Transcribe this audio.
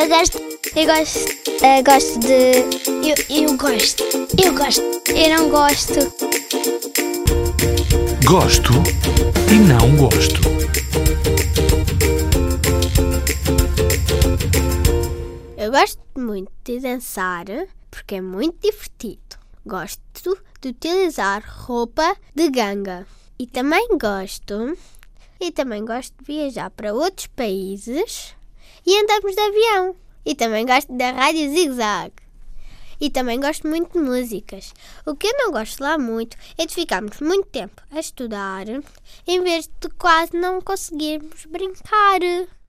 Eu gosto. Eu gosto. Eu gosto de. Eu, eu gosto. Eu gosto. Eu não gosto. Gosto e não gosto. Eu gosto muito de dançar porque é muito divertido. Gosto de utilizar roupa de ganga. E também gosto. E também gosto de viajar para outros países e andarmos de avião. E também gosto da rádio Zig Zag. E também gosto muito de músicas. O que eu não gosto lá muito é de ficarmos muito tempo a estudar em vez de quase não conseguirmos brincar.